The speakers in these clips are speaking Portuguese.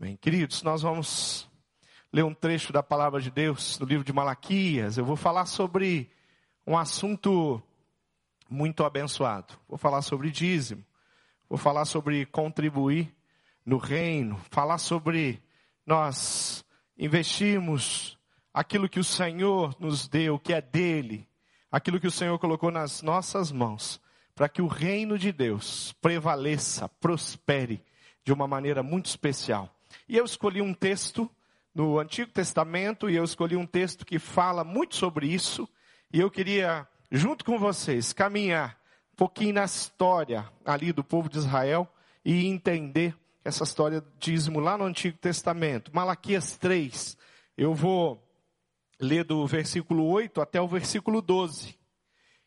Amém. Queridos, nós vamos ler um trecho da palavra de Deus no livro de Malaquias. Eu vou falar sobre um assunto muito abençoado. Vou falar sobre dízimo. Vou falar sobre contribuir no reino. Falar sobre nós investirmos aquilo que o Senhor nos deu, que é dele. Aquilo que o Senhor colocou nas nossas mãos. Para que o reino de Deus prevaleça, prospere de uma maneira muito especial. E eu escolhi um texto no Antigo Testamento e eu escolhi um texto que fala muito sobre isso. E eu queria, junto com vocês, caminhar um pouquinho na história ali do povo de Israel e entender essa história do dízimo lá no Antigo Testamento. Malaquias 3. Eu vou ler do versículo 8 até o versículo 12.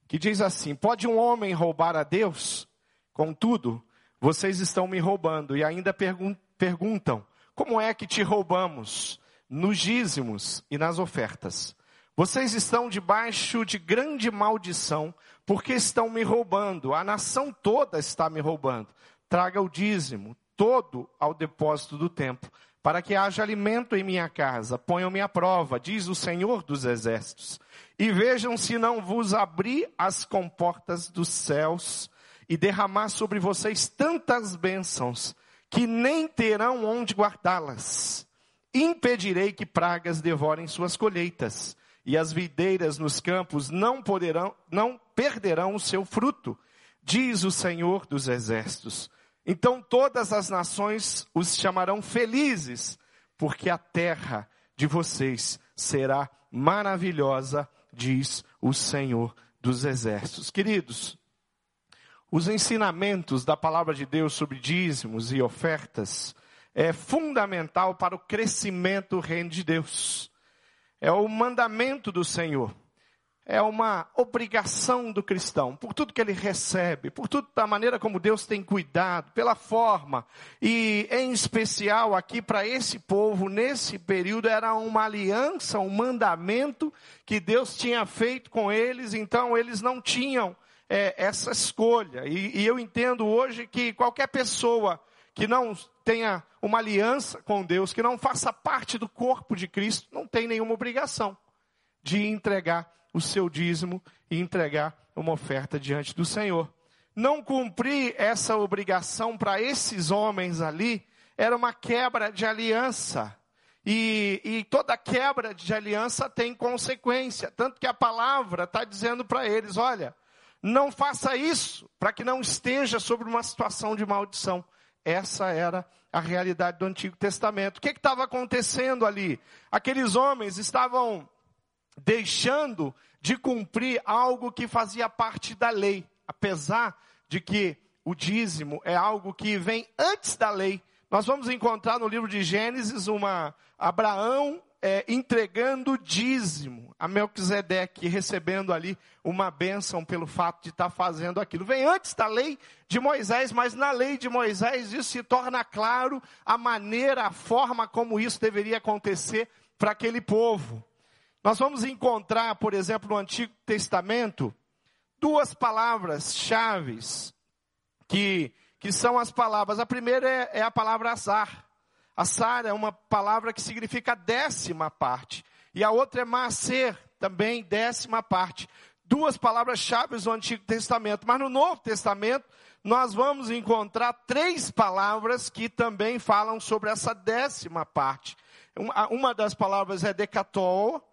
Que diz assim: Pode um homem roubar a Deus? Contudo, vocês estão me roubando e ainda pergun perguntam: como é que te roubamos? Nos dízimos e nas ofertas. Vocês estão debaixo de grande maldição, porque estão me roubando. A nação toda está me roubando. Traga o dízimo todo ao depósito do templo, para que haja alimento em minha casa. Ponham-me à prova, diz o Senhor dos Exércitos. E vejam se não vos abrir as comportas dos céus e derramar sobre vocês tantas bênçãos que nem terão onde guardá-las. Impedirei que pragas devorem suas colheitas, e as videiras nos campos não poderão, não perderão o seu fruto, diz o Senhor dos exércitos. Então todas as nações os chamarão felizes, porque a terra de vocês será maravilhosa, diz o Senhor dos exércitos. Queridos, os ensinamentos da palavra de Deus sobre dízimos e ofertas é fundamental para o crescimento do reino de Deus. É o mandamento do Senhor. É uma obrigação do cristão, por tudo que ele recebe, por tudo da maneira como Deus tem cuidado, pela forma, e em especial aqui para esse povo, nesse período, era uma aliança, um mandamento que Deus tinha feito com eles, então eles não tinham é, essa escolha. E, e eu entendo hoje que qualquer pessoa que não tenha uma aliança com Deus, que não faça parte do corpo de Cristo, não tem nenhuma obrigação de entregar o seu dízimo e entregar uma oferta diante do Senhor. Não cumprir essa obrigação para esses homens ali era uma quebra de aliança. E, e, toda quebra de aliança tem consequência. Tanto que a palavra está dizendo para eles: olha, não faça isso para que não esteja sobre uma situação de maldição. Essa era a realidade do Antigo Testamento. O que estava acontecendo ali? Aqueles homens estavam deixando de cumprir algo que fazia parte da lei, apesar de que o dízimo é algo que vem antes da lei. Nós vamos encontrar no livro de Gênesis uma Abraão é, entregando dízimo a Melquisedeque, recebendo ali uma bênção pelo fato de estar tá fazendo aquilo. Vem antes da lei de Moisés, mas na lei de Moisés isso se torna claro a maneira, a forma como isso deveria acontecer para aquele povo. Nós vamos encontrar, por exemplo, no Antigo Testamento, duas palavras chaves que, que são as palavras. A primeira é, é a palavra azar. Assar é uma palavra que significa décima parte. E a outra é macer, também décima parte. Duas palavras-chave do Antigo Testamento. Mas no Novo Testamento, nós vamos encontrar três palavras que também falam sobre essa décima parte. Uma das palavras é decatol,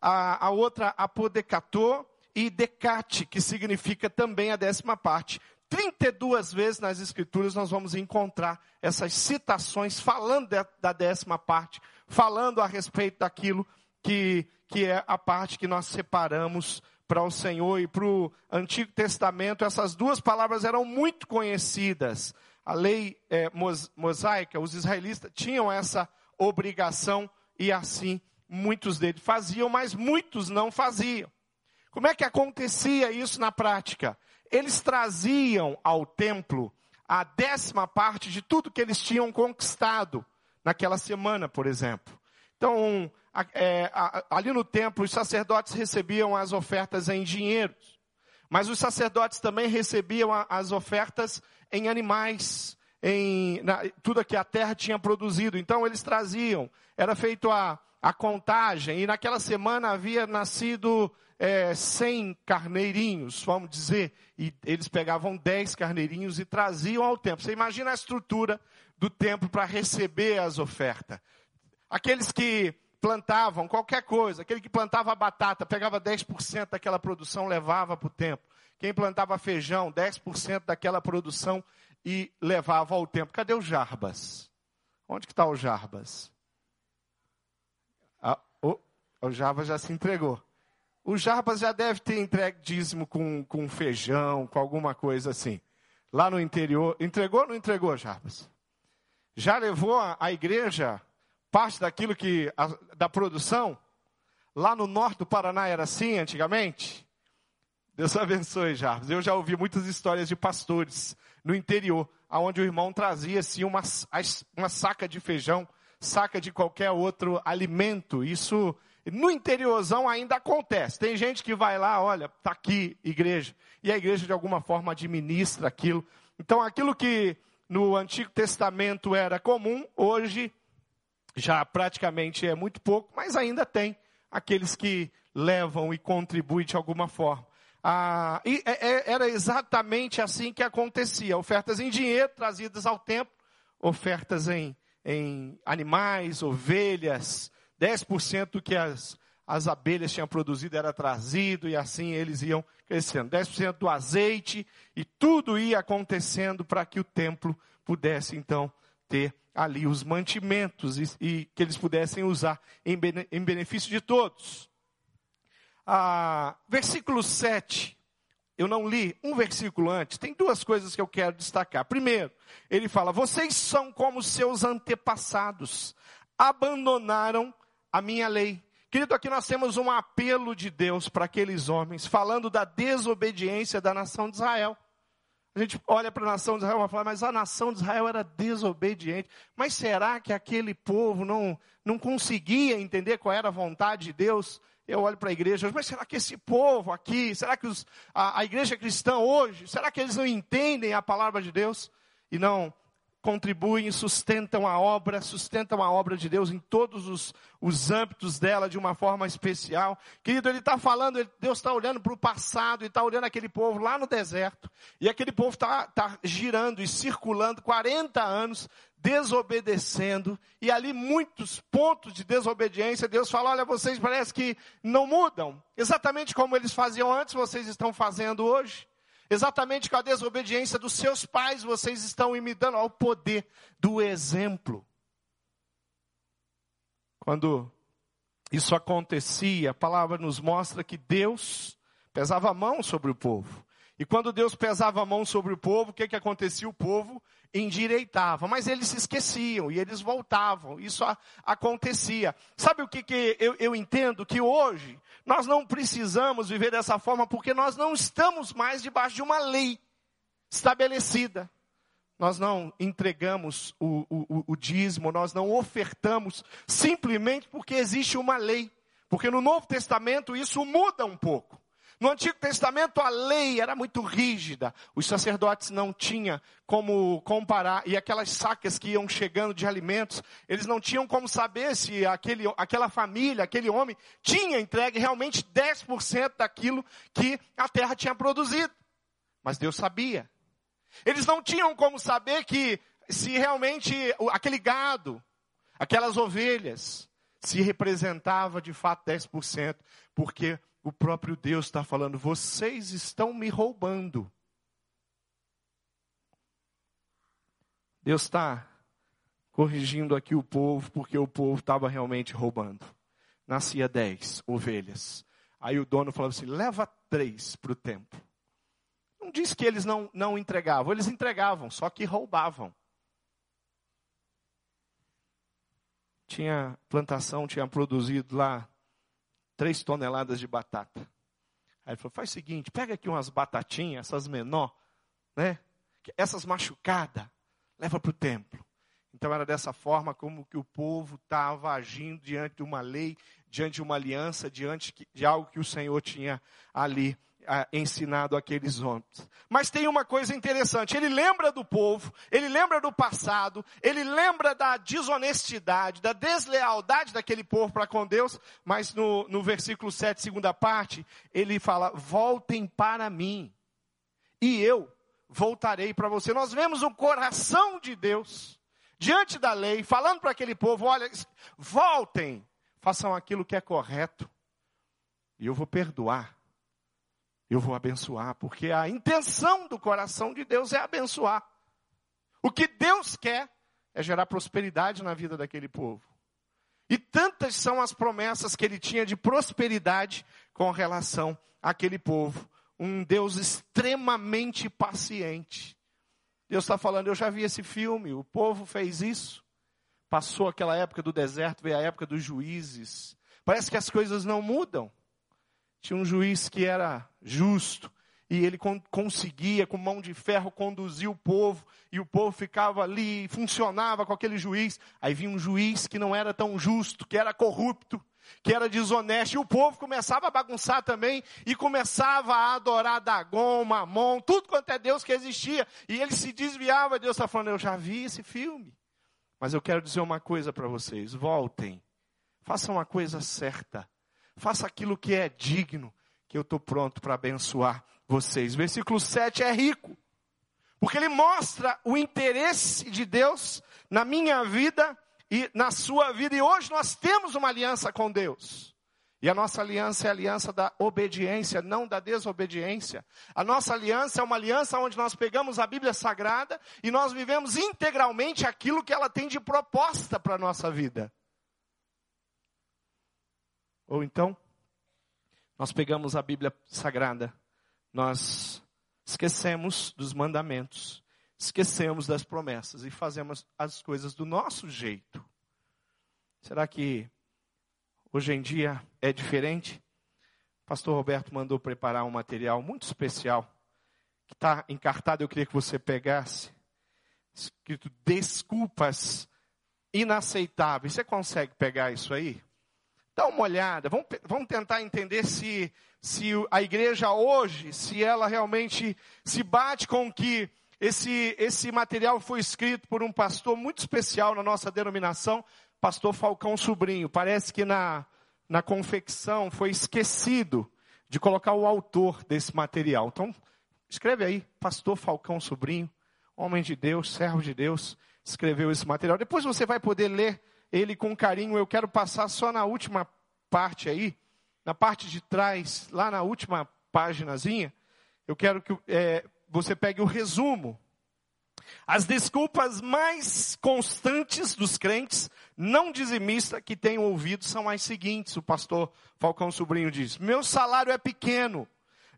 a, a outra apodecatô e decate, que significa também a décima parte. 32 vezes nas Escrituras nós vamos encontrar essas citações falando da décima parte, falando a respeito daquilo que, que é a parte que nós separamos para o Senhor e para o Antigo Testamento. Essas duas palavras eram muito conhecidas. A lei é, mosaica, os israelitas tinham essa obrigação e assim muitos deles faziam, mas muitos não faziam. Como é que acontecia isso na prática? eles traziam ao templo a décima parte de tudo que eles tinham conquistado naquela semana, por exemplo. Então, é, ali no templo, os sacerdotes recebiam as ofertas em dinheiro, mas os sacerdotes também recebiam as ofertas em animais, em na, tudo que a terra tinha produzido. Então eles traziam, era feito a, a contagem, e naquela semana havia nascido é, 100 carneirinhos, vamos dizer, e eles pegavam 10 carneirinhos e traziam ao templo. Você imagina a estrutura do templo para receber as ofertas. Aqueles que plantavam qualquer coisa, aquele que plantava batata, pegava 10% daquela produção, levava para o templo. Quem plantava feijão, 10% daquela produção e levava ao templo. Cadê o Jarbas? Onde que está o Jarbas? O Jarbas já se entregou. O Jarbas já deve ter entregue dízimo com, com feijão, com alguma coisa assim. Lá no interior. Entregou ou não entregou, Jarbas? Já levou a igreja parte daquilo que. A, da produção? Lá no norte do Paraná era assim antigamente? Deus abençoe, Jarbas. Eu já ouvi muitas histórias de pastores no interior, aonde o irmão trazia assim uma, uma saca de feijão, saca de qualquer outro alimento. Isso no interiorzão ainda acontece. Tem gente que vai lá, olha, está aqui, igreja. E a igreja de alguma forma administra aquilo. Então aquilo que no Antigo Testamento era comum, hoje já praticamente é muito pouco, mas ainda tem aqueles que levam e contribuem de alguma forma. Ah, e é, é, era exatamente assim que acontecia: ofertas em dinheiro trazidas ao templo, ofertas em, em animais, ovelhas, 10% do que as, as abelhas tinham produzido era trazido e assim eles iam crescendo. 10% do azeite e tudo ia acontecendo para que o templo pudesse então ter ali os mantimentos e, e que eles pudessem usar em, bene, em benefício de todos. Ah, versículo 7. Eu não li um versículo antes. Tem duas coisas que eu quero destacar. Primeiro, ele fala: Vocês são como seus antepassados, abandonaram a minha lei. Querido, aqui nós temos um apelo de Deus para aqueles homens, falando da desobediência da nação de Israel. A gente olha para a nação de Israel e fala, mas a nação de Israel era desobediente. Mas será que aquele povo não, não conseguia entender qual era a vontade de Deus? Eu olho para a igreja, mas será que esse povo aqui, será que os, a, a igreja cristã hoje, será que eles não entendem a palavra de Deus? E não contribuem, sustentam a obra, sustentam a obra de Deus em todos os, os âmbitos dela de uma forma especial. Querido, ele está falando, Deus está olhando para o passado e está olhando aquele povo lá no deserto. E aquele povo está tá girando e circulando 40 anos, desobedecendo. E ali muitos pontos de desobediência, Deus fala, olha, vocês parece que não mudam. Exatamente como eles faziam antes, vocês estão fazendo hoje. Exatamente com a desobediência dos seus pais, vocês estão imitando ao poder do exemplo. Quando isso acontecia, a palavra nos mostra que Deus pesava a mão sobre o povo. E quando Deus pesava a mão sobre o povo, o que, que acontecia? O povo endireitava. Mas eles se esqueciam e eles voltavam. Isso a, acontecia. Sabe o que, que eu, eu entendo? Que hoje nós não precisamos viver dessa forma porque nós não estamos mais debaixo de uma lei estabelecida. Nós não entregamos o, o, o dízimo, nós não ofertamos simplesmente porque existe uma lei. Porque no Novo Testamento isso muda um pouco. No Antigo Testamento a lei era muito rígida. Os sacerdotes não tinham como comparar. E aquelas sacas que iam chegando de alimentos, eles não tinham como saber se aquele, aquela família, aquele homem, tinha entregue realmente 10% daquilo que a terra tinha produzido. Mas Deus sabia. Eles não tinham como saber que se realmente aquele gado, aquelas ovelhas, se representava de fato 10%, porque o próprio Deus está falando: vocês estão me roubando. Deus está corrigindo aqui o povo, porque o povo estava realmente roubando. Nascia dez ovelhas. Aí o dono falou assim: leva três para o templo. Não diz que eles não, não entregavam, eles entregavam, só que roubavam. Tinha plantação, tinha produzido lá três toneladas de batata. Aí ele falou: faz o seguinte, pega aqui umas batatinhas, essas menor, né? Essas machucadas, leva para o templo. Então era dessa forma como que o povo estava agindo diante de uma lei, diante de uma aliança, diante de algo que o Senhor tinha ali ensinado aqueles homens. Mas tem uma coisa interessante, ele lembra do povo, ele lembra do passado, ele lembra da desonestidade, da deslealdade daquele povo para com Deus, mas no, no versículo 7, segunda parte, ele fala, voltem para mim, e eu voltarei para você. Nós vemos o coração de Deus, diante da lei, falando para aquele povo, olha, voltem, façam aquilo que é correto, e eu vou perdoar eu vou abençoar, porque a intenção do coração de Deus é abençoar. O que Deus quer é gerar prosperidade na vida daquele povo. E tantas são as promessas que ele tinha de prosperidade com relação àquele povo. Um Deus extremamente paciente. Deus está falando, eu já vi esse filme, o povo fez isso. Passou aquela época do deserto, veio a época dos juízes. Parece que as coisas não mudam. Tinha um juiz que era justo e ele conseguia, com mão de ferro, conduzir o povo, e o povo ficava ali, funcionava com aquele juiz. Aí vinha um juiz que não era tão justo, que era corrupto, que era desonesto, e o povo começava a bagunçar também, e começava a adorar Dagon, Mamon, tudo quanto é Deus que existia, e ele se desviava, Deus está falando, eu já vi esse filme, mas eu quero dizer uma coisa para vocês, voltem, façam a coisa certa, faça aquilo que é digno, que eu estou pronto para abençoar vocês. Versículo 7 é rico, porque ele mostra o interesse de Deus na minha vida e na sua vida, e hoje nós temos uma aliança com Deus. E a nossa aliança é a aliança da obediência, não da desobediência. A nossa aliança é uma aliança onde nós pegamos a Bíblia Sagrada e nós vivemos integralmente aquilo que ela tem de proposta para a nossa vida. Ou então, nós pegamos a Bíblia Sagrada, nós esquecemos dos mandamentos, esquecemos das promessas e fazemos as coisas do nosso jeito. Será que hoje em dia é diferente? O pastor Roberto mandou preparar um material muito especial, que está encartado, eu queria que você pegasse, escrito Desculpas Inaceitáveis. Você consegue pegar isso aí? Dá uma olhada, vamos, vamos tentar entender se, se a igreja hoje, se ela realmente se bate com que esse, esse material foi escrito por um pastor muito especial na nossa denominação, pastor Falcão Sobrinho. Parece que na, na confecção foi esquecido de colocar o autor desse material. Então, escreve aí, pastor Falcão Sobrinho, homem de Deus, servo de Deus, escreveu esse material. Depois você vai poder ler ele com carinho. Eu quero passar só na última parte aí, na parte de trás, lá na última páginazinha, eu quero que é, você pegue o resumo. As desculpas mais constantes dos crentes não dizimistas que tenho ouvido são as seguintes, o pastor Falcão Sobrinho diz: Meu salário é pequeno,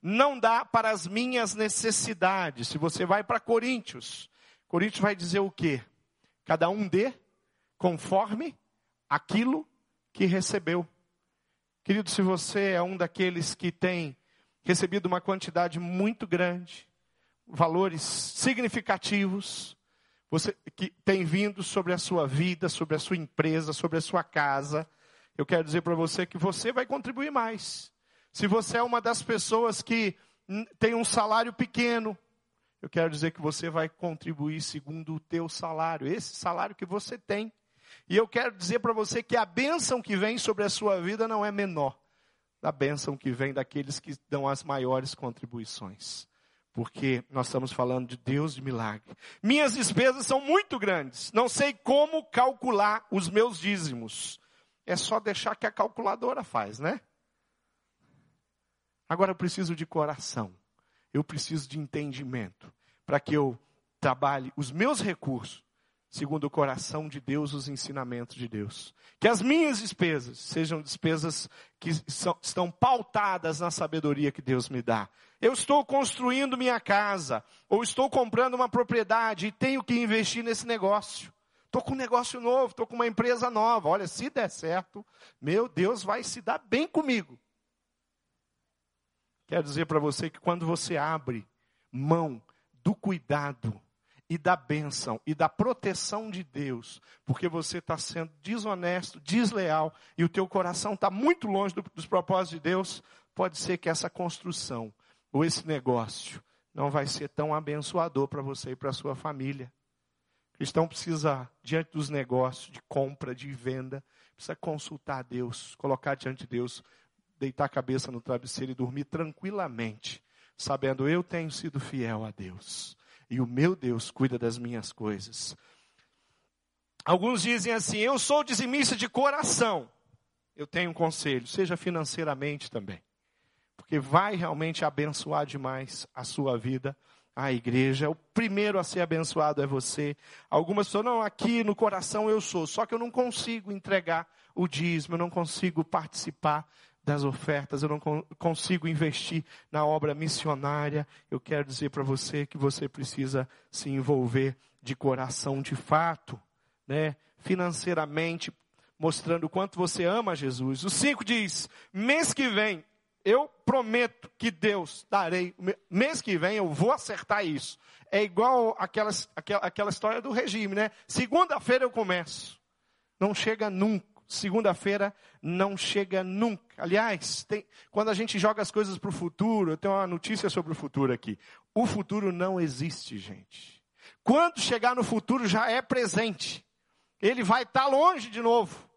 não dá para as minhas necessidades. Se você vai para Coríntios, Coríntios vai dizer o quê? Cada um dê conforme aquilo que recebeu. Querido, se você é um daqueles que tem recebido uma quantidade muito grande, valores significativos, você que tem vindo sobre a sua vida, sobre a sua empresa, sobre a sua casa, eu quero dizer para você que você vai contribuir mais. Se você é uma das pessoas que tem um salário pequeno, eu quero dizer que você vai contribuir segundo o teu salário, esse salário que você tem. E eu quero dizer para você que a bênção que vem sobre a sua vida não é menor da bênção que vem daqueles que dão as maiores contribuições. Porque nós estamos falando de Deus de milagre. Minhas despesas são muito grandes. Não sei como calcular os meus dízimos. É só deixar que a calculadora faz, né? Agora eu preciso de coração. Eu preciso de entendimento para que eu trabalhe os meus recursos segundo o coração de Deus, os ensinamentos de Deus. Que as minhas despesas sejam despesas que são, estão pautadas na sabedoria que Deus me dá. Eu estou construindo minha casa, ou estou comprando uma propriedade e tenho que investir nesse negócio. Estou com um negócio novo, estou com uma empresa nova. Olha, se der certo, meu Deus vai se dar bem comigo. Quero dizer para você que quando você abre mão do cuidado, e da bênção e da proteção de Deus, porque você está sendo desonesto, desleal e o teu coração está muito longe do, dos propósitos de Deus, pode ser que essa construção ou esse negócio não vai ser tão abençoador para você e para sua família. Cristão precisa, diante dos negócios, de compra, de venda, precisa consultar Deus, colocar diante de Deus, deitar a cabeça no travesseiro e dormir tranquilamente, sabendo eu tenho sido fiel a Deus e o meu Deus cuida das minhas coisas. Alguns dizem assim: eu sou dizimista de coração. Eu tenho um conselho, seja financeiramente também, porque vai realmente abençoar demais a sua vida a igreja. O primeiro a ser abençoado é você. Algumas pessoas, não, aqui no coração eu sou, só que eu não consigo entregar o dízimo, eu não consigo participar das ofertas, eu não consigo investir na obra missionária. Eu quero dizer para você que você precisa se envolver de coração de fato, né? financeiramente, mostrando o quanto você ama Jesus. O 5 diz: mês que vem eu prometo que Deus darei, mês que vem eu vou acertar isso. É igual aquelas, aquela, aquela história do regime, né? Segunda-feira eu começo. Não chega nunca. Segunda-feira não chega nunca. Aliás, tem, quando a gente joga as coisas para o futuro, eu tenho uma notícia sobre o futuro aqui. O futuro não existe, gente. Quando chegar no futuro já é presente. Ele vai estar tá longe de novo.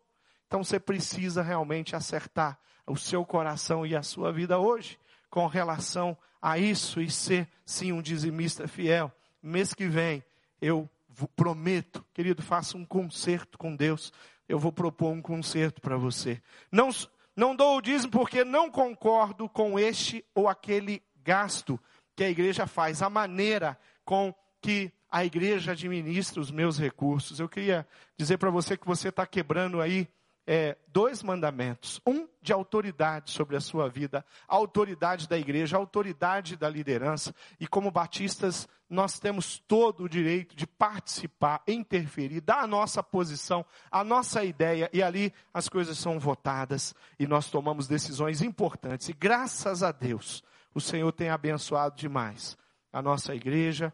Então você precisa realmente acertar o seu coração e a sua vida hoje com relação a isso e ser sim um dizimista fiel. Mês que vem eu prometo, querido, faça um concerto com Deus. Eu vou propor um concerto para você. Não, não dou o dízimo porque não concordo com este ou aquele gasto que a igreja faz, a maneira com que a igreja administra os meus recursos. Eu queria dizer para você que você está quebrando aí é, dois mandamentos. Um de autoridade sobre a sua vida, a autoridade da igreja, a autoridade da liderança. E como batistas, nós temos todo o direito de participar, interferir, dar a nossa posição, a nossa ideia, e ali as coisas são votadas e nós tomamos decisões importantes. E graças a Deus, o Senhor tem abençoado demais a nossa igreja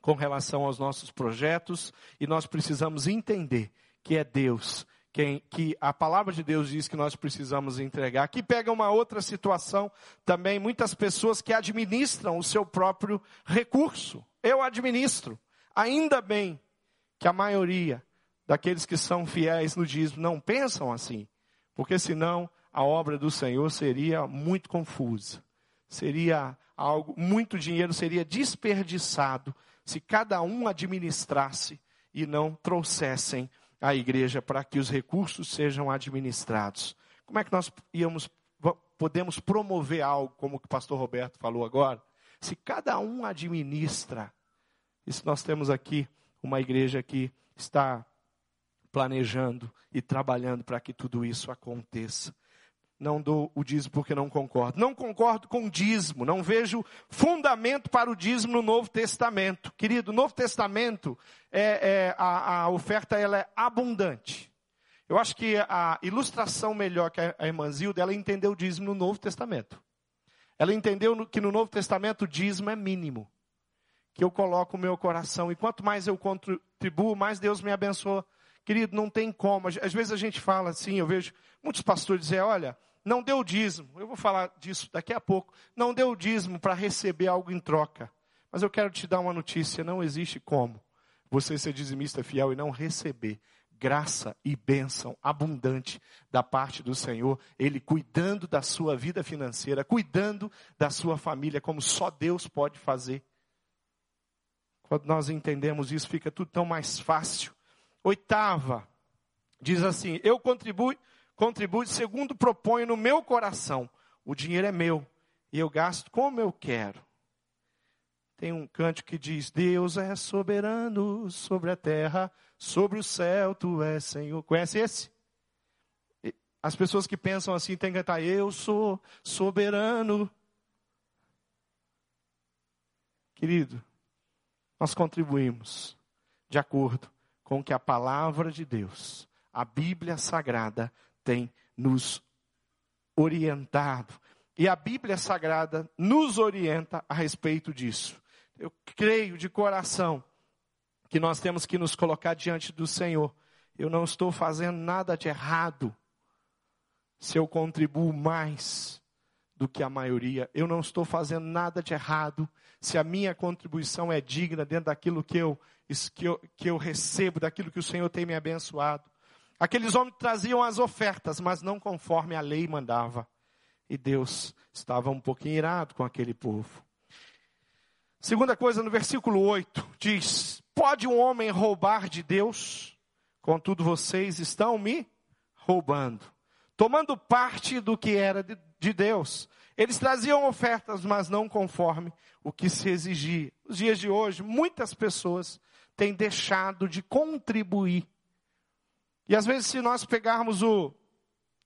com relação aos nossos projetos, e nós precisamos entender que é Deus quem, que a palavra de Deus diz que nós precisamos entregar. Aqui pega uma outra situação também, muitas pessoas que administram o seu próprio recurso. Eu administro. Ainda bem que a maioria daqueles que são fiéis no dízimo não pensam assim, porque senão a obra do Senhor seria muito confusa. Seria algo, muito dinheiro seria desperdiçado se cada um administrasse e não trouxessem a igreja para que os recursos sejam administrados. Como é que nós íamos, podemos promover algo como o pastor Roberto falou agora? Se cada um administra, e se nós temos aqui uma igreja que está planejando e trabalhando para que tudo isso aconteça não dou o dízimo porque não concordo. Não concordo com o dízimo, não vejo fundamento para o dízimo no Novo Testamento. Querido, o Novo Testamento, é, é a, a, oferta ela é abundante. Eu acho que a ilustração melhor que a, a irmã Zilda, ela entendeu o dízimo no Novo Testamento. Ela entendeu que no Novo Testamento o dízimo é mínimo. Que eu coloco o meu coração, e quanto mais eu contribuo, mais Deus me abençoa. Querido, não tem como. Às vezes a gente fala assim, eu vejo muitos pastores dizer, olha, não deu dízimo. Eu vou falar disso daqui a pouco. Não deu dízimo para receber algo em troca. Mas eu quero te dar uma notícia: não existe como você ser dizimista fiel e não receber graça e bênção abundante da parte do Senhor, Ele cuidando da sua vida financeira, cuidando da sua família, como só Deus pode fazer. Quando nós entendemos isso, fica tudo tão mais fácil. Oitava, diz assim: Eu contribuo contribui segundo proponho no meu coração. O dinheiro é meu e eu gasto como eu quero. Tem um canto que diz: Deus é soberano sobre a terra, sobre o céu, tu és Senhor. Conhece esse? As pessoas que pensam assim têm que cantar: Eu sou soberano. Querido, nós contribuímos de acordo com o que a palavra de Deus, a Bíblia Sagrada, tem nos orientado. E a Bíblia Sagrada nos orienta a respeito disso. Eu creio de coração que nós temos que nos colocar diante do Senhor. Eu não estou fazendo nada de errado se eu contribuo mais do que a maioria. Eu não estou fazendo nada de errado se a minha contribuição é digna dentro daquilo que eu, que eu, que eu recebo, daquilo que o Senhor tem me abençoado. Aqueles homens traziam as ofertas, mas não conforme a lei mandava. E Deus estava um pouquinho irado com aquele povo. Segunda coisa, no versículo 8, diz: Pode um homem roubar de Deus? Contudo, vocês estão me roubando, tomando parte do que era de, de Deus. Eles traziam ofertas, mas não conforme o que se exigia. Nos dias de hoje, muitas pessoas têm deixado de contribuir. E às vezes, se nós pegarmos o,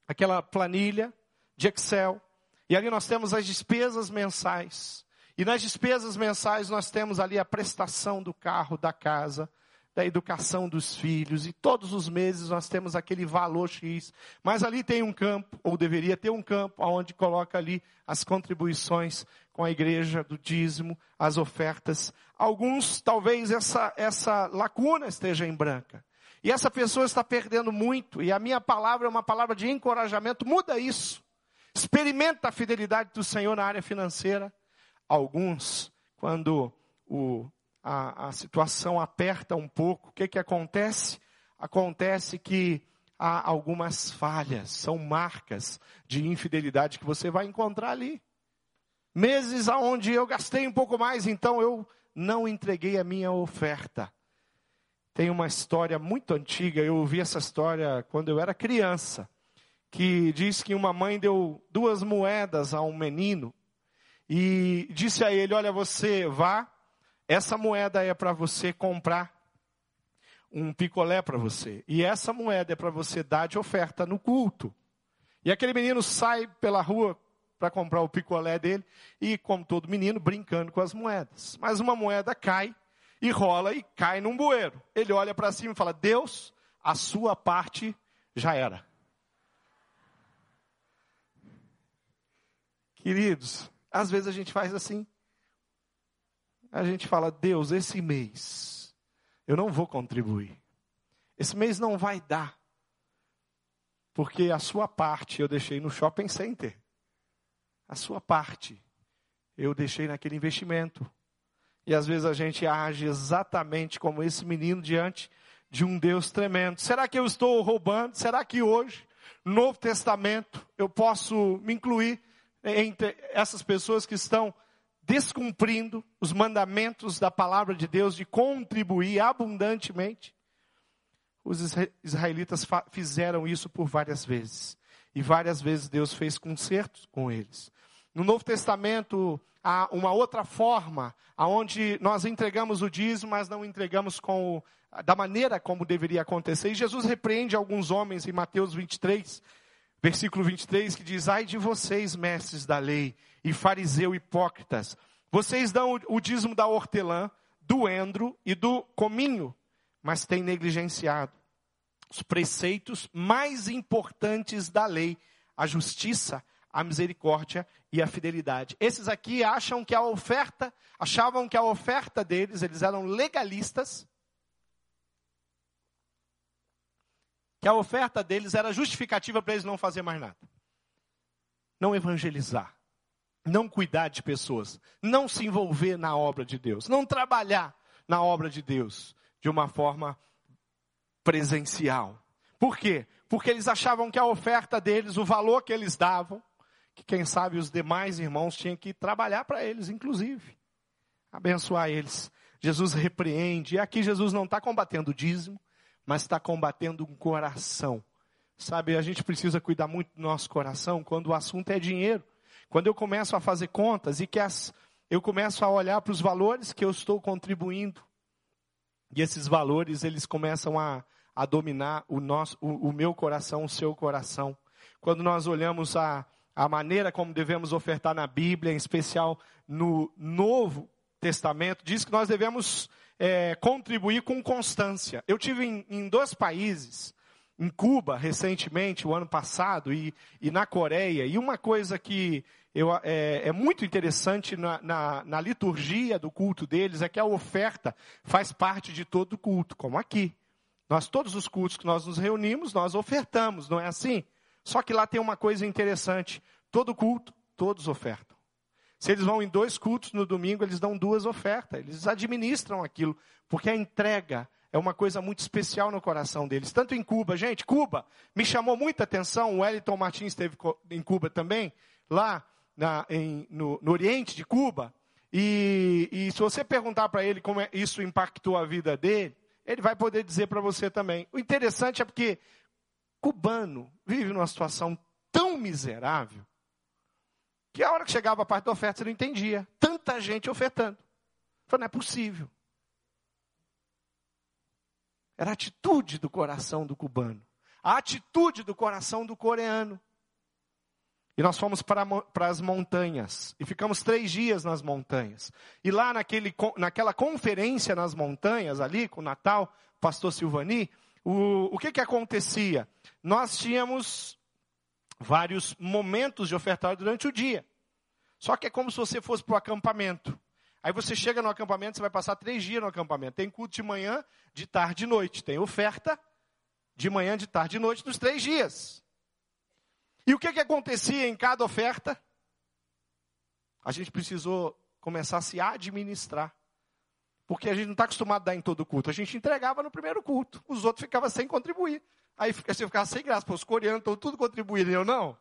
aquela planilha de Excel, e ali nós temos as despesas mensais, e nas despesas mensais nós temos ali a prestação do carro, da casa, da educação dos filhos, e todos os meses nós temos aquele valor X. Mas ali tem um campo, ou deveria ter um campo, onde coloca ali as contribuições com a igreja, do dízimo, as ofertas. Alguns, talvez essa, essa lacuna esteja em branca. E essa pessoa está perdendo muito, e a minha palavra é uma palavra de encorajamento, muda isso. Experimenta a fidelidade do Senhor na área financeira. Alguns, quando o a, a situação aperta um pouco, o que, que acontece? Acontece que há algumas falhas, são marcas de infidelidade que você vai encontrar ali. Meses aonde eu gastei um pouco mais, então eu não entreguei a minha oferta. Tem uma história muito antiga, eu ouvi essa história quando eu era criança, que diz que uma mãe deu duas moedas a um menino e disse a ele: Olha, você vá essa moeda é para você comprar um picolé para você. E essa moeda é para você dar de oferta no culto. E aquele menino sai pela rua para comprar o picolé dele e, como todo menino, brincando com as moedas. Mas uma moeda cai e rola e cai num bueiro. Ele olha para cima e fala: Deus, a sua parte já era. Queridos, às vezes a gente faz assim a gente fala: Deus, esse mês eu não vou contribuir. Esse mês não vai dar. Porque a sua parte eu deixei no shopping center. A sua parte eu deixei naquele investimento. E às vezes a gente age exatamente como esse menino diante de um Deus tremendo. Será que eu estou roubando? Será que hoje, no Novo Testamento, eu posso me incluir entre essas pessoas que estão descumprindo os mandamentos da palavra de Deus de contribuir abundantemente. Os israelitas fizeram isso por várias vezes. E várias vezes Deus fez concertos com eles. No Novo Testamento há uma outra forma, aonde nós entregamos o dízimo, mas não entregamos com da maneira como deveria acontecer. E Jesus repreende alguns homens em Mateus 23, versículo 23, que diz: Ai de vocês, mestres da lei e fariseu hipócritas, vocês dão o dízimo da hortelã, do endro e do cominho, mas têm negligenciado os preceitos mais importantes da lei, a justiça, misericórdia e a fidelidade. Esses aqui acham que a oferta, achavam que a oferta deles, eles eram legalistas, que a oferta deles era justificativa para eles não fazer mais nada. Não evangelizar, não cuidar de pessoas, não se envolver na obra de Deus, não trabalhar na obra de Deus de uma forma presencial. Por quê? Porque eles achavam que a oferta deles, o valor que eles davam, que quem sabe os demais irmãos tinham que trabalhar para eles, inclusive, abençoar eles. Jesus repreende, e aqui Jesus não está combatendo o dízimo, mas está combatendo um coração. Sabe, a gente precisa cuidar muito do nosso coração quando o assunto é dinheiro. Quando eu começo a fazer contas e que as, eu começo a olhar para os valores que eu estou contribuindo, e esses valores eles começam a, a dominar o, nosso, o, o meu coração, o seu coração. Quando nós olhamos a, a maneira como devemos ofertar na Bíblia, em especial no Novo Testamento, diz que nós devemos é, contribuir com constância. Eu tive em, em dois países, em Cuba recentemente, o ano passado, e, e na Coreia, e uma coisa que eu, é, é, muito interessante na, na, na, liturgia do culto deles é que a oferta faz parte de todo o culto, como aqui. Nós, todos os cultos que nós nos reunimos, nós ofertamos, não é assim? Só que lá tem uma coisa interessante: todo culto todos ofertam. Se eles vão em dois cultos no domingo, eles dão duas ofertas, eles administram aquilo, porque a entrega é uma coisa muito especial no coração deles. Tanto em Cuba, gente, Cuba me chamou muita atenção. O Wellington Martins esteve em Cuba também, lá na, em, no, no, Oriente de Cuba. E, e se você perguntar para ele como é, isso impactou a vida dele, ele vai poder dizer para você também. O interessante é porque cubano vive numa situação tão miserável que a hora que chegava a parte da oferta você não entendia. Tanta gente ofertando. Falei, não é possível. Era a atitude do coração do cubano, a atitude do coração do coreano. E nós fomos para, as montanhas. E ficamos três dias nas montanhas. E lá naquele, naquela conferência nas montanhas, ali com o Natal, pastor Silvani, o, o que, que acontecia? Nós tínhamos vários momentos de ofertar durante o dia. Só que é como se você fosse para o acampamento. Aí você chega no acampamento, você vai passar três dias no acampamento. Tem culto de manhã, de tarde e de noite. Tem oferta de manhã, de tarde e noite nos três dias. E o que, que acontecia em cada oferta? A gente precisou começar a se administrar. Porque a gente não está acostumado a dar em todo culto. A gente entregava no primeiro culto. Os outros ficavam sem contribuir. Aí você ficava sem graça. Os coreanos estão tudo contribuindo. Eu não.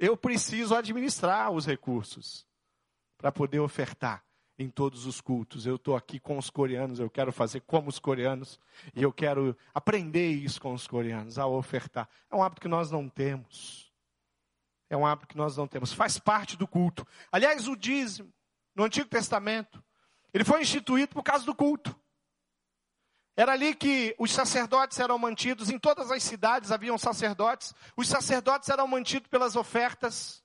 Eu preciso administrar os recursos para poder ofertar em todos os cultos. Eu estou aqui com os coreanos, eu quero fazer como os coreanos, e eu quero aprender isso com os coreanos, a ofertar. É um hábito que nós não temos. É um hábito que nós não temos. Faz parte do culto. Aliás, o dízimo, no Antigo Testamento, ele foi instituído por causa do culto. Era ali que os sacerdotes eram mantidos, em todas as cidades haviam sacerdotes, os sacerdotes eram mantidos pelas ofertas,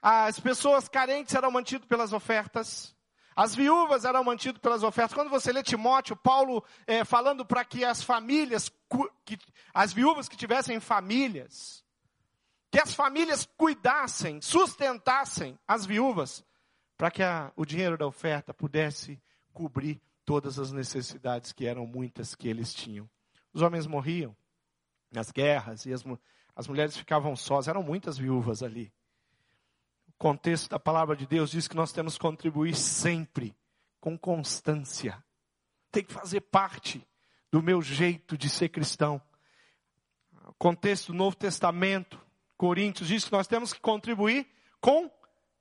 as pessoas carentes eram mantidas pelas ofertas, as viúvas eram mantidas pelas ofertas. Quando você lê Timóteo, Paulo é, falando para que as famílias, que, as viúvas que tivessem famílias, que as famílias cuidassem, sustentassem as viúvas, para que a, o dinheiro da oferta pudesse cobrir todas as necessidades que eram muitas que eles tinham. Os homens morriam nas guerras e as, as mulheres ficavam sós, eram muitas viúvas ali contexto da palavra de Deus diz que nós temos que contribuir sempre, com constância. Tem que fazer parte do meu jeito de ser cristão. O contexto do Novo Testamento, Coríntios diz que nós temos que contribuir com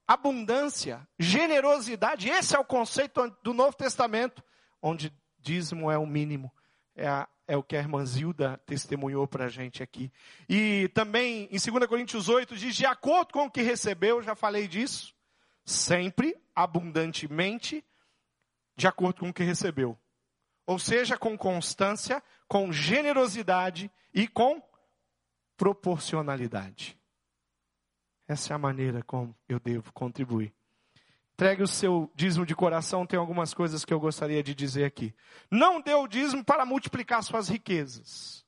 abundância, generosidade. Esse é o conceito do Novo Testamento, onde dízimo é o mínimo, é a é o que a irmã Zilda testemunhou para a gente aqui. E também em 2 Coríntios 8 diz: de acordo com o que recebeu, já falei disso, sempre, abundantemente, de acordo com o que recebeu. Ou seja, com constância, com generosidade e com proporcionalidade. Essa é a maneira como eu devo contribuir. Entregue o seu dízimo de coração, tem algumas coisas que eu gostaria de dizer aqui. Não dê o dízimo para multiplicar suas riquezas.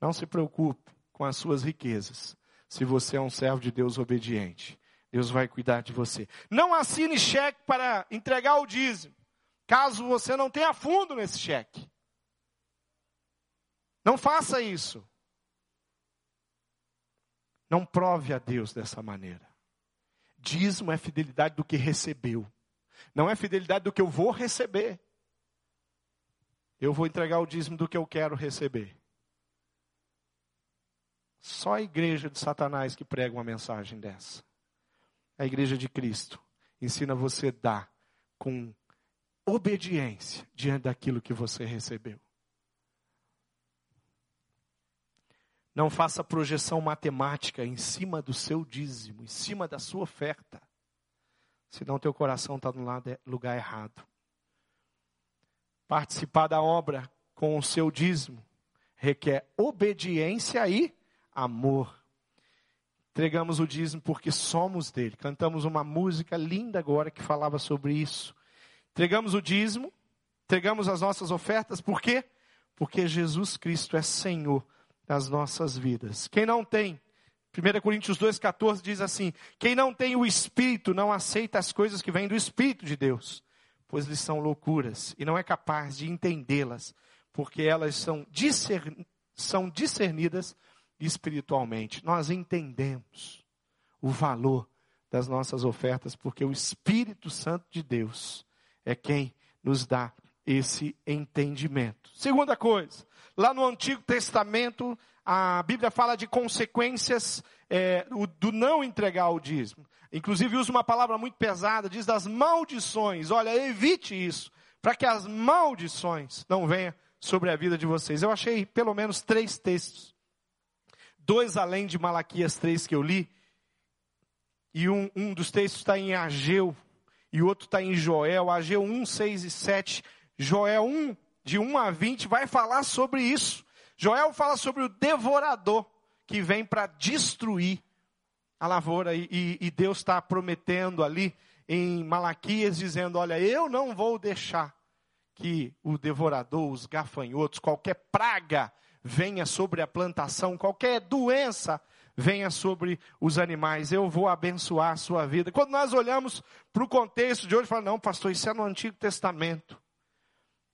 Não se preocupe com as suas riquezas. Se você é um servo de Deus obediente, Deus vai cuidar de você. Não assine cheque para entregar o dízimo, caso você não tenha fundo nesse cheque. Não faça isso. Não prove a Deus dessa maneira. Dízimo é fidelidade do que recebeu. Não é fidelidade do que eu vou receber. Eu vou entregar o dízimo do que eu quero receber. Só a igreja de Satanás que prega uma mensagem dessa. A igreja de Cristo ensina você a dar com obediência diante daquilo que você recebeu. Não faça projeção matemática em cima do seu dízimo, em cima da sua oferta. Senão teu coração está no lugar errado. Participar da obra com o seu dízimo requer obediência e amor. Entregamos o dízimo porque somos dele. Cantamos uma música linda agora que falava sobre isso. Entregamos o dízimo, entregamos as nossas ofertas, por quê? Porque Jesus Cristo é Senhor nas nossas vidas. Quem não tem, 1 Coríntios 2,14 diz assim: quem não tem o Espírito não aceita as coisas que vêm do Espírito de Deus, pois lhes são loucuras e não é capaz de entendê-las, porque elas são, discern, são discernidas espiritualmente. Nós entendemos o valor das nossas ofertas, porque o Espírito Santo de Deus é quem nos dá esse entendimento. Segunda coisa, lá no Antigo Testamento, a Bíblia fala de consequências é, do não entregar o dízimo. Inclusive usa uma palavra muito pesada, diz das maldições. Olha, evite isso, para que as maldições não venham sobre a vida de vocês. Eu achei pelo menos três textos. Dois além de Malaquias 3 que eu li. E um, um dos textos está em Ageu, e o outro está em Joel. Ageu 1, 6 e 7. Joel 1, de 1 a 20, vai falar sobre isso. Joel fala sobre o devorador que vem para destruir a lavoura, e, e, e Deus está prometendo ali em Malaquias, dizendo: Olha, eu não vou deixar que o devorador, os gafanhotos, qualquer praga venha sobre a plantação, qualquer doença venha sobre os animais. Eu vou abençoar a sua vida. Quando nós olhamos para o contexto de hoje, fala, não, pastor, isso é no Antigo Testamento.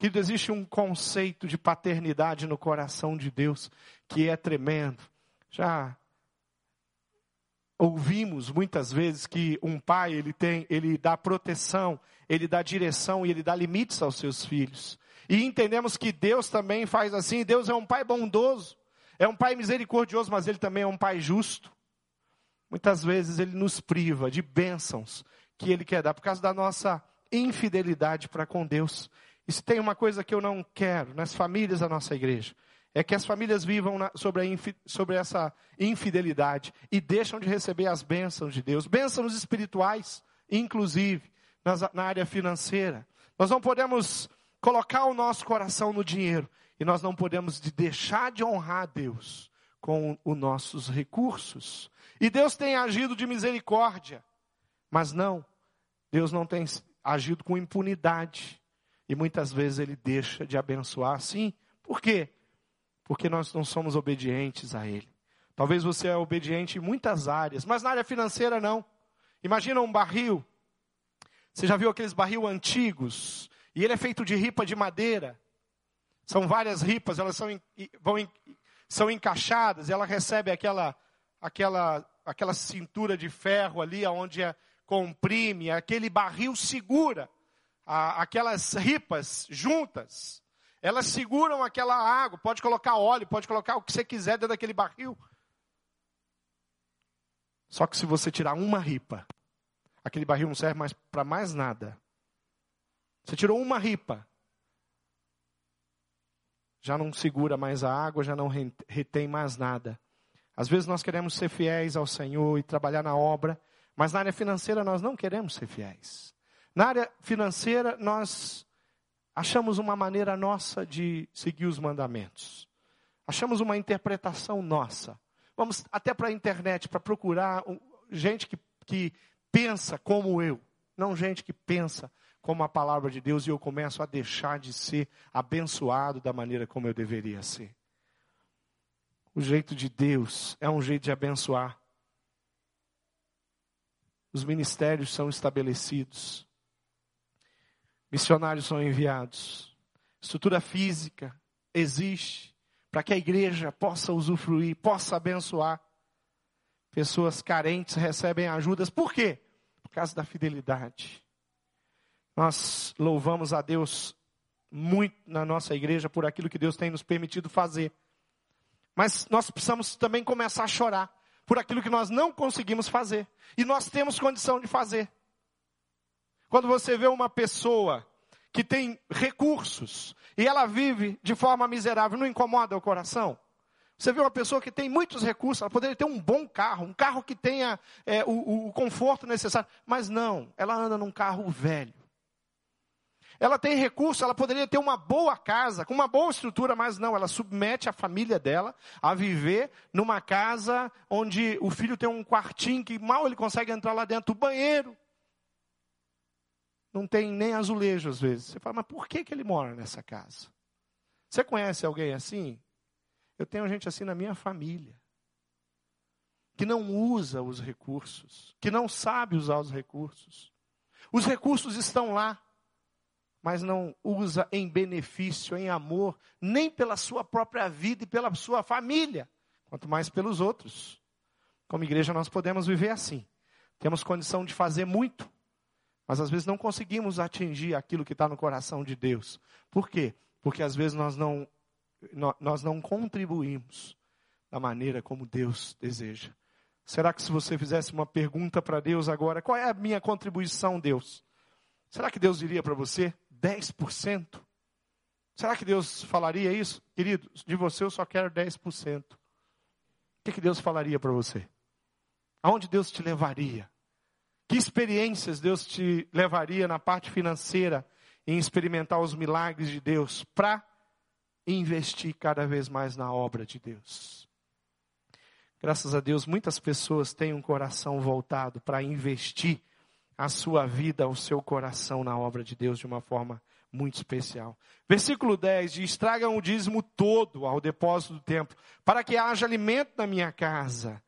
Que existe um conceito de paternidade no coração de Deus que é tremendo. Já ouvimos muitas vezes que um pai ele tem, ele dá proteção, ele dá direção e ele dá limites aos seus filhos. E entendemos que Deus também faz assim. Deus é um pai bondoso, é um pai misericordioso, mas ele também é um pai justo. Muitas vezes ele nos priva de bênçãos que ele quer dar por causa da nossa infidelidade para com Deus. E se tem uma coisa que eu não quero nas famílias da nossa igreja, é que as famílias vivam na, sobre, a, sobre essa infidelidade e deixam de receber as bênçãos de Deus, bênçãos espirituais, inclusive nas, na área financeira. Nós não podemos colocar o nosso coração no dinheiro e nós não podemos de deixar de honrar a Deus com os nossos recursos. E Deus tem agido de misericórdia, mas não, Deus não tem agido com impunidade. E muitas vezes ele deixa de abençoar assim. Por quê? Porque nós não somos obedientes a ele. Talvez você é obediente em muitas áreas, mas na área financeira não. Imagina um barril. Você já viu aqueles barril antigos? E ele é feito de ripa de madeira. São várias ripas, elas são, vão, são encaixadas, e ela recebe aquela, aquela, aquela cintura de ferro ali, onde é, comprime, aquele barril segura a, aquelas ripas juntas, elas seguram aquela água, pode colocar óleo, pode colocar o que você quiser dentro daquele barril. Só que se você tirar uma ripa, aquele barril não serve mais para mais nada. Você tirou uma ripa, já não segura mais a água, já não retém mais nada. Às vezes nós queremos ser fiéis ao Senhor e trabalhar na obra, mas na área financeira nós não queremos ser fiéis. Na área financeira, nós achamos uma maneira nossa de seguir os mandamentos. Achamos uma interpretação nossa. Vamos até para a internet para procurar gente que, que pensa como eu, não gente que pensa como a palavra de Deus e eu começo a deixar de ser abençoado da maneira como eu deveria ser. O jeito de Deus é um jeito de abençoar. Os ministérios são estabelecidos. Missionários são enviados. Estrutura física existe para que a igreja possa usufruir, possa abençoar. Pessoas carentes recebem ajudas. Por quê? Por causa da fidelidade. Nós louvamos a Deus muito na nossa igreja por aquilo que Deus tem nos permitido fazer. Mas nós precisamos também começar a chorar por aquilo que nós não conseguimos fazer. E nós temos condição de fazer. Quando você vê uma pessoa que tem recursos e ela vive de forma miserável, não incomoda o coração? Você vê uma pessoa que tem muitos recursos, ela poderia ter um bom carro, um carro que tenha é, o, o conforto necessário, mas não, ela anda num carro velho. Ela tem recurso, ela poderia ter uma boa casa, com uma boa estrutura, mas não, ela submete a família dela a viver numa casa onde o filho tem um quartinho que mal ele consegue entrar lá dentro, o banheiro não tem nem azulejo às vezes. Você fala, mas por que, que ele mora nessa casa? Você conhece alguém assim? Eu tenho gente assim na minha família. Que não usa os recursos, que não sabe usar os recursos. Os recursos estão lá, mas não usa em benefício, em amor, nem pela sua própria vida e pela sua família, quanto mais pelos outros. Como igreja nós podemos viver assim Temos condição de fazer muito, mas às vezes não conseguimos atingir aquilo que está no coração de Deus. Por quê? Porque às vezes nós não, nós não contribuímos da maneira como Deus deseja. Será que se você fizesse uma pergunta para Deus agora, qual é a minha contribuição, Deus? Será que Deus diria para você 10%? Será que Deus falaria isso? Querido, de você eu só quero 10%. O que, que Deus falaria para você? Aonde Deus te levaria? Que experiências Deus te levaria na parte financeira em experimentar os milagres de Deus para investir cada vez mais na obra de Deus? Graças a Deus, muitas pessoas têm um coração voltado para investir a sua vida, o seu coração na obra de Deus de uma forma muito especial. Versículo 10 diz: Tragam o dízimo todo ao depósito do templo, para que haja alimento na minha casa.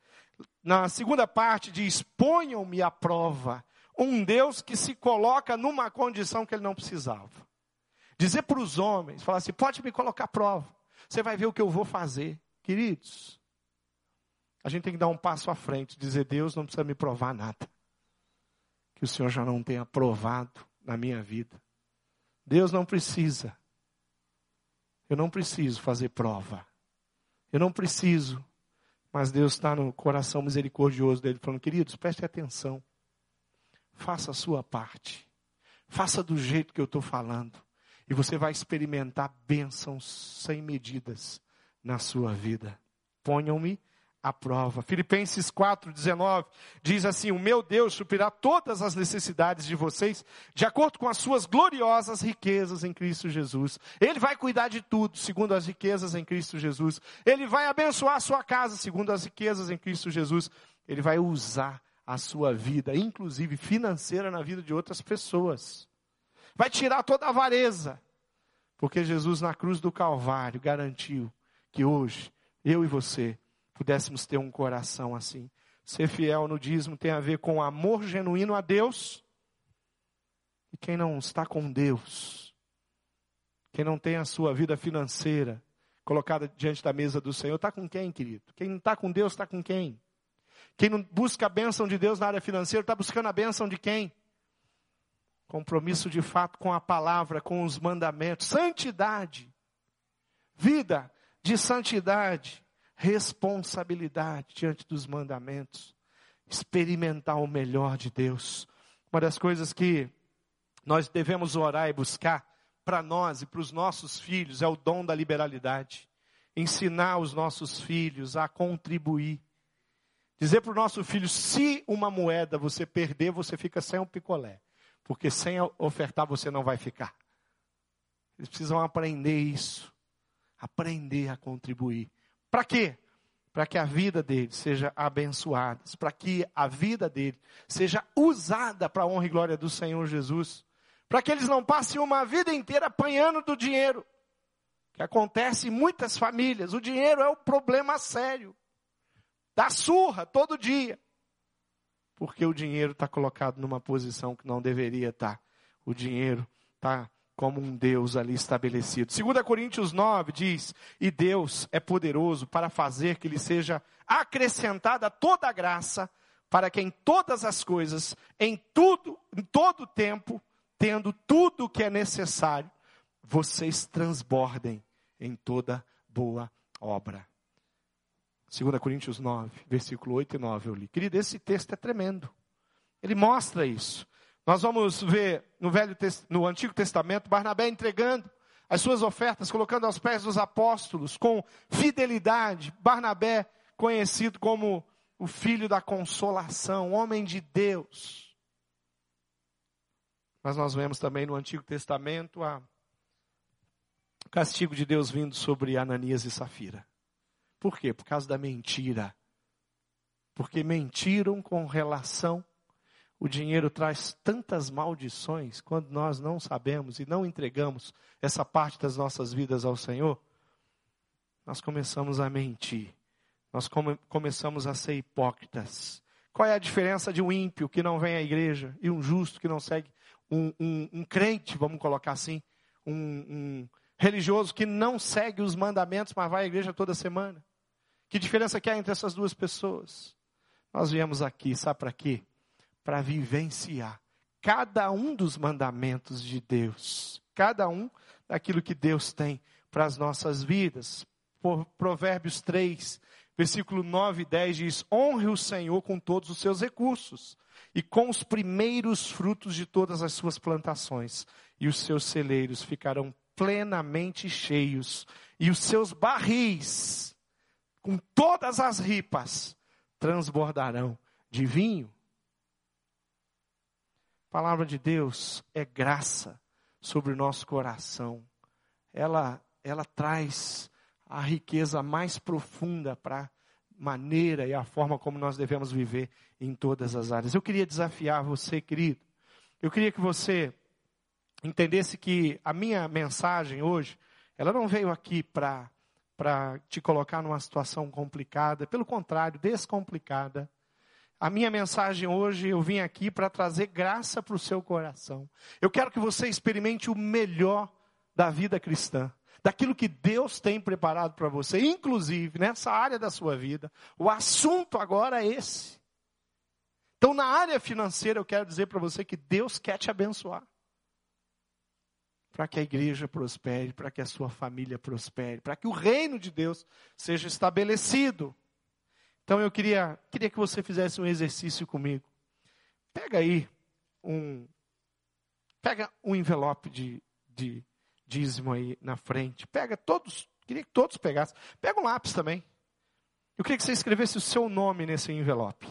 Na segunda parte diz: Ponham-me à prova. Um Deus que se coloca numa condição que ele não precisava. Dizer para os homens, falar assim: pode me colocar à prova. Você vai ver o que eu vou fazer. Queridos, a gente tem que dar um passo à frente, dizer: Deus não precisa me provar nada. Que o Senhor já não tenha provado na minha vida. Deus não precisa. Eu não preciso fazer prova. Eu não preciso. Mas Deus está no coração misericordioso dele, falando: queridos, preste atenção. Faça a sua parte. Faça do jeito que eu estou falando. E você vai experimentar bênçãos sem medidas na sua vida. Ponham-me a prova. Filipenses 4:19 diz assim: "O meu Deus suprirá todas as necessidades de vocês de acordo com as suas gloriosas riquezas em Cristo Jesus. Ele vai cuidar de tudo segundo as riquezas em Cristo Jesus. Ele vai abençoar a sua casa segundo as riquezas em Cristo Jesus. Ele vai usar a sua vida, inclusive financeira na vida de outras pessoas. Vai tirar toda a avareza, porque Jesus na cruz do Calvário garantiu que hoje eu e você pudéssemos ter um coração assim. Ser fiel no dízimo tem a ver com amor genuíno a Deus. E quem não está com Deus, quem não tem a sua vida financeira colocada diante da mesa do Senhor, está com quem, querido? Quem não está com Deus, está com quem? Quem não busca a bênção de Deus na área financeira, está buscando a bênção de quem? Compromisso de fato com a palavra, com os mandamentos, santidade, vida de santidade responsabilidade diante dos mandamentos, experimentar o melhor de Deus. Uma das coisas que nós devemos orar e buscar para nós e para os nossos filhos é o dom da liberalidade. Ensinar os nossos filhos a contribuir. Dizer para o nosso filho: se uma moeda você perder, você fica sem um picolé. Porque sem ofertar você não vai ficar. Eles precisam aprender isso. Aprender a contribuir. Para quê? Para que a vida dele seja abençoada, para que a vida dele seja usada para a honra e glória do Senhor Jesus, para que eles não passem uma vida inteira apanhando do dinheiro, que acontece em muitas famílias. O dinheiro é o problema sério, dá surra todo dia, porque o dinheiro está colocado numa posição que não deveria estar. Tá. O dinheiro está como um Deus ali estabelecido. 2 Coríntios 9 diz: E Deus é poderoso para fazer que lhe seja acrescentada toda a graça, para que em todas as coisas, em tudo, em todo tempo, tendo tudo o que é necessário, vocês transbordem em toda boa obra. 2 Coríntios 9, versículo 8 e 9 eu li. Querido, esse texto é tremendo. Ele mostra isso. Nós vamos ver no, Velho, no Antigo Testamento Barnabé entregando as suas ofertas, colocando aos pés dos apóstolos com fidelidade. Barnabé, conhecido como o filho da consolação, homem de Deus. Mas nós vemos também no Antigo Testamento a o castigo de Deus vindo sobre Ananias e Safira. Por quê? Por causa da mentira. Porque mentiram com relação o dinheiro traz tantas maldições quando nós não sabemos e não entregamos essa parte das nossas vidas ao Senhor, nós começamos a mentir, nós come, começamos a ser hipócritas. Qual é a diferença de um ímpio que não vem à igreja e um justo que não segue, um, um, um crente, vamos colocar assim, um, um religioso que não segue os mandamentos, mas vai à igreja toda semana? Que diferença que há entre essas duas pessoas? Nós viemos aqui, sabe para quê? Para vivenciar cada um dos mandamentos de Deus, cada um daquilo que Deus tem para as nossas vidas. Provérbios 3, versículo 9 e 10 diz: Honre o Senhor com todos os seus recursos e com os primeiros frutos de todas as suas plantações, e os seus celeiros ficarão plenamente cheios, e os seus barris, com todas as ripas, transbordarão de vinho. A palavra de Deus é graça sobre o nosso coração. Ela, ela traz a riqueza mais profunda para a maneira e a forma como nós devemos viver em todas as áreas. Eu queria desafiar você, querido. Eu queria que você entendesse que a minha mensagem hoje, ela não veio aqui para para te colocar numa situação complicada, pelo contrário, descomplicada. A minha mensagem hoje, eu vim aqui para trazer graça para o seu coração. Eu quero que você experimente o melhor da vida cristã, daquilo que Deus tem preparado para você, inclusive nessa área da sua vida. O assunto agora é esse. Então, na área financeira, eu quero dizer para você que Deus quer te abençoar para que a igreja prospere, para que a sua família prospere, para que o reino de Deus seja estabelecido. Então eu queria, queria que você fizesse um exercício comigo. Pega aí um, pega um envelope de, de dízimo aí na frente. Pega todos, queria que todos pegassem. Pega um lápis também. Eu queria que você escrevesse o seu nome nesse envelope.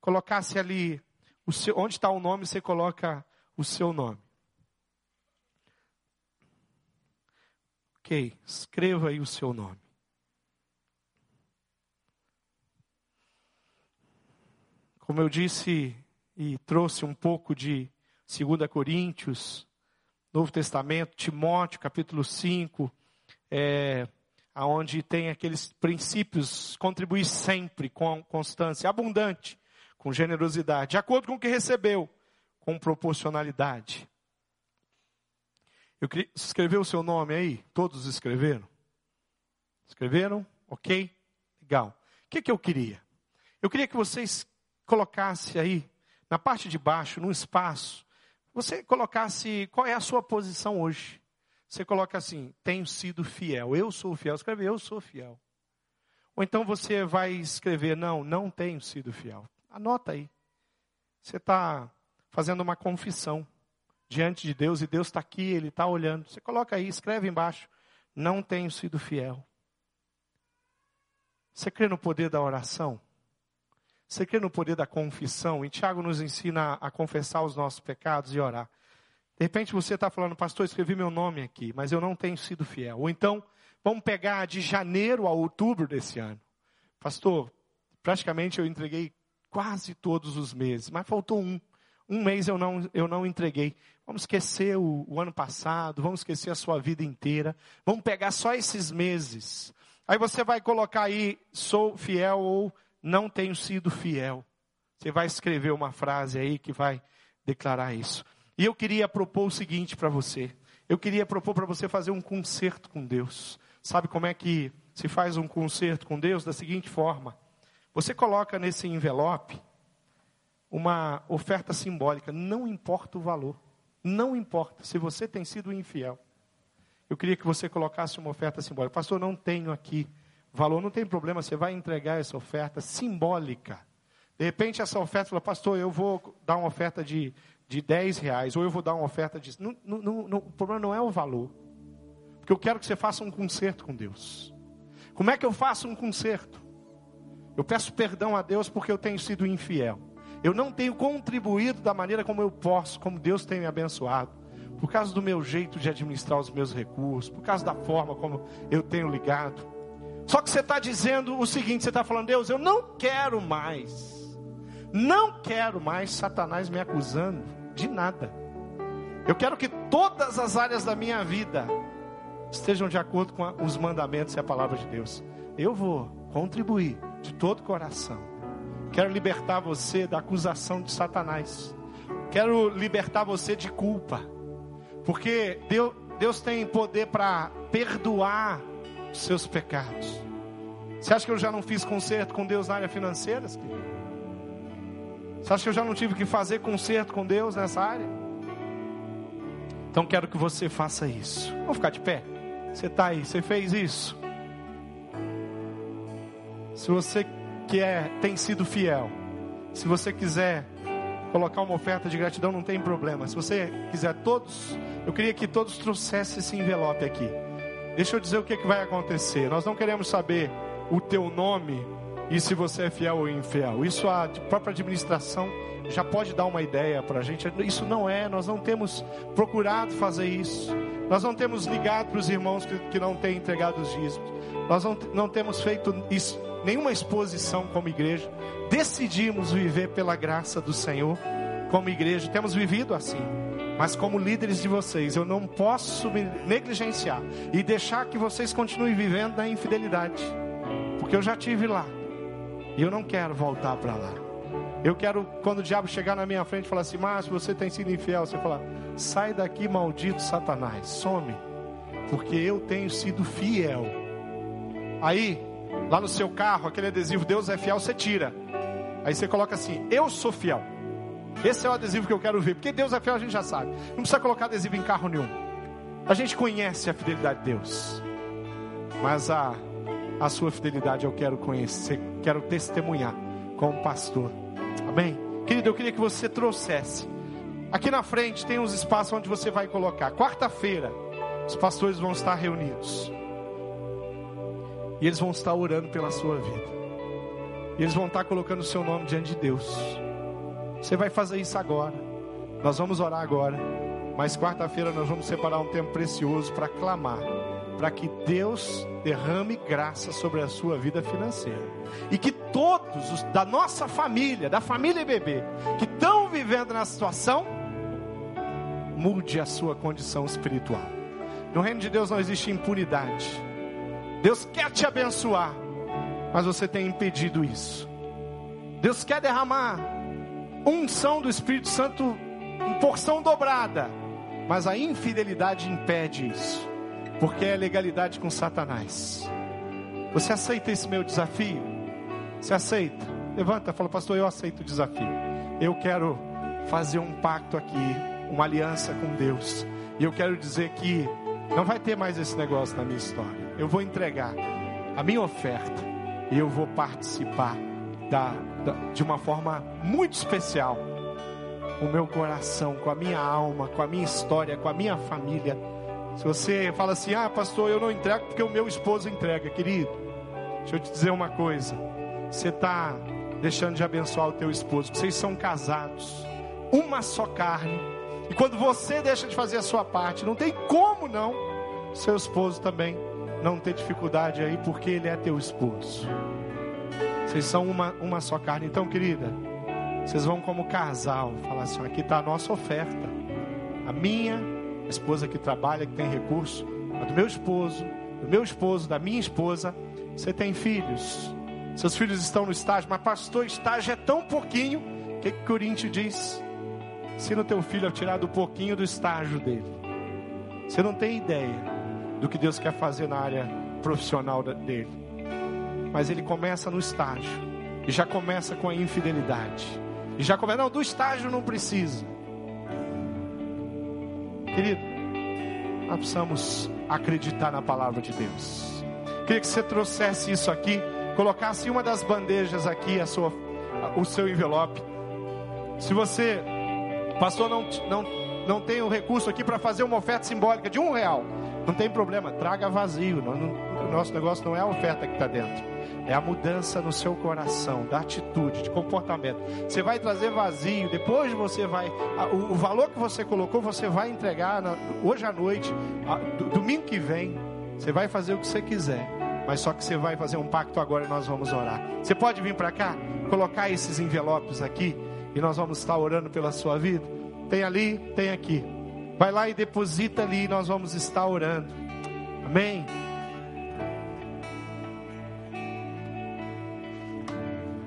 Colocasse ali, o seu, onde está o nome, você coloca o seu nome. Ok, escreva aí o seu nome. Como eu disse e trouxe um pouco de 2 Coríntios, Novo Testamento, Timóteo, capítulo 5, é, aonde tem aqueles princípios, contribuir sempre com constância, abundante, com generosidade, de acordo com o que recebeu, com proporcionalidade. Eu escreveu o seu nome aí? Todos escreveram? Escreveram? Ok? Legal. O que, que eu queria? Eu queria que vocês colocassem aí, na parte de baixo, num espaço, você colocasse qual é a sua posição hoje. Você coloca assim, tenho sido fiel, eu sou fiel. Escreve, eu sou fiel. Ou então você vai escrever, não, não tenho sido fiel. Anota aí. Você está fazendo uma confissão diante de Deus e Deus está aqui, Ele está olhando. Você coloca aí, escreve embaixo: Não tenho sido fiel. Você crê no poder da oração? Você crê no poder da confissão? E Tiago nos ensina a confessar os nossos pecados e orar. De repente você está falando, pastor, escrevi meu nome aqui, mas eu não tenho sido fiel. Ou então, vamos pegar de janeiro a outubro desse ano. Pastor, praticamente eu entreguei quase todos os meses, mas faltou um. Um mês eu não, eu não entreguei. Vamos esquecer o, o, ano passado, vamos esquecer a sua vida inteira. Vamos pegar só esses meses. Aí você vai colocar aí, sou fiel ou não tenho sido fiel. Você vai escrever uma frase aí que vai declarar isso. E eu queria propor o seguinte para você. Eu queria propor para você fazer um concerto com Deus. Sabe como é que se faz um concerto com Deus? Da seguinte forma: você coloca nesse envelope uma oferta simbólica, não importa o valor. Não importa se você tem sido infiel. Eu queria que você colocasse uma oferta simbólica. Pastor, não tenho aqui valor, não tem problema, você vai entregar essa oferta simbólica. De repente essa oferta fala, pastor, eu vou dar uma oferta de, de 10 reais, ou eu vou dar uma oferta de. Não, não, não, o problema não é o valor. Porque eu quero que você faça um concerto com Deus. Como é que eu faço um concerto? Eu peço perdão a Deus porque eu tenho sido infiel. Eu não tenho contribuído da maneira como eu posso, como Deus tem me abençoado. Por causa do meu jeito de administrar os meus recursos, por causa da forma como eu tenho ligado. Só que você está dizendo o seguinte: você está falando, Deus, eu não quero mais, não quero mais Satanás me acusando de nada. Eu quero que todas as áreas da minha vida estejam de acordo com os mandamentos e a palavra de Deus. Eu vou contribuir de todo o coração Quero libertar você da acusação de Satanás. Quero libertar você de culpa. Porque Deus, Deus tem poder para perdoar os seus pecados. Você acha que eu já não fiz conserto com Deus na área financeira? Você acha que eu já não tive que fazer conserto com Deus nessa área? Então quero que você faça isso. Vamos ficar de pé? Você está aí, você fez isso. Se você quer, tem sido fiel, se você quiser colocar uma oferta de gratidão, não tem problema. Se você quiser todos, eu queria que todos trouxessem esse envelope aqui. Deixa eu dizer o que, que vai acontecer. Nós não queremos saber o teu nome e se você é fiel ou infiel. Isso a própria administração já pode dar uma ideia para a gente. Isso não é, nós não temos procurado fazer isso. Nós não temos ligado para os irmãos que, que não têm entregado os dízimos. Nós não, não temos feito isso, nenhuma exposição como igreja. Decidimos viver pela graça do Senhor como igreja. Temos vivido assim. Mas como líderes de vocês, eu não posso me negligenciar e deixar que vocês continuem vivendo na infidelidade. Porque eu já tive lá. E eu não quero voltar para lá. Eu quero, quando o diabo chegar na minha frente e falar assim, Márcio, você tem sido infiel, você falar, sai daqui, maldito Satanás, some, porque eu tenho sido fiel. Aí, lá no seu carro, aquele adesivo Deus é fiel, você tira. Aí você coloca assim, eu sou fiel. Esse é o adesivo que eu quero ver, porque Deus é fiel, a gente já sabe. Não precisa colocar adesivo em carro nenhum. A gente conhece a fidelidade de Deus. Mas a a sua fidelidade eu quero conhecer, quero testemunhar como pastor. Amém? Querido, eu queria que você trouxesse. Aqui na frente tem uns espaços onde você vai colocar. Quarta-feira, os pastores vão estar reunidos. E eles vão estar orando pela sua vida. E eles vão estar colocando o seu nome diante de Deus. Você vai fazer isso agora. Nós vamos orar agora. Mas quarta-feira nós vamos separar um tempo precioso para clamar para que Deus derrame graça sobre a sua vida financeira. E que todos os, da nossa família, da família bebê, que estão vivendo nessa situação, mude a sua condição espiritual. No reino de Deus não existe impunidade. Deus quer te abençoar, mas você tem impedido isso. Deus quer derramar unção do Espírito Santo em porção dobrada, mas a infidelidade impede isso porque é legalidade com Satanás. Você aceita esse meu desafio? Você aceita? Levanta, fala, pastor, eu aceito o desafio. Eu quero fazer um pacto aqui, uma aliança com Deus. E eu quero dizer que não vai ter mais esse negócio na minha história. Eu vou entregar a minha oferta e eu vou participar da, da, de uma forma muito especial. O meu coração, com a minha alma, com a minha história, com a minha família se você fala assim, ah, pastor, eu não entrego porque o meu esposo entrega, querido. Deixa eu te dizer uma coisa. Você está deixando de abençoar o teu esposo. Vocês são casados, uma só carne. E quando você deixa de fazer a sua parte, não tem como não seu esposo também não ter dificuldade aí, porque ele é teu esposo. Vocês são uma, uma só carne. Então, querida, vocês vão como casal falar assim: aqui está a nossa oferta, a minha a esposa que trabalha, que tem recurso, a do meu esposo, do meu esposo, da minha esposa. Você tem filhos, seus filhos estão no estágio, mas pastor, estágio é tão pouquinho. O que, que diz? Ensina o teu filho a tirar do pouquinho do estágio dele. Você não tem ideia do que Deus quer fazer na área profissional dele. Mas ele começa no estágio. E já começa com a infidelidade. E já começa, não, do estágio não precisa. Querido, nós precisamos acreditar na palavra de Deus. Queria que você trouxesse isso aqui, colocasse uma das bandejas aqui, a sua, o seu envelope. Se você, pastor, não, não, não tem o recurso aqui para fazer uma oferta simbólica de um real, não tem problema, traga vazio. Não, não, o nosso negócio não é a oferta que está dentro é a mudança no seu coração, da atitude, de comportamento. Você vai trazer vazio, depois você vai, o, valor que você colocou, você vai entregar hoje à noite, domingo que vem, você vai fazer o que você quiser, mas só que você vai fazer um pacto agora e nós vamos orar. Você pode vir para cá, colocar esses envelopes aqui e nós vamos estar orando pela sua vida. Tem ali, tem aqui. Vai lá e deposita ali e nós vamos estar orando. Amém.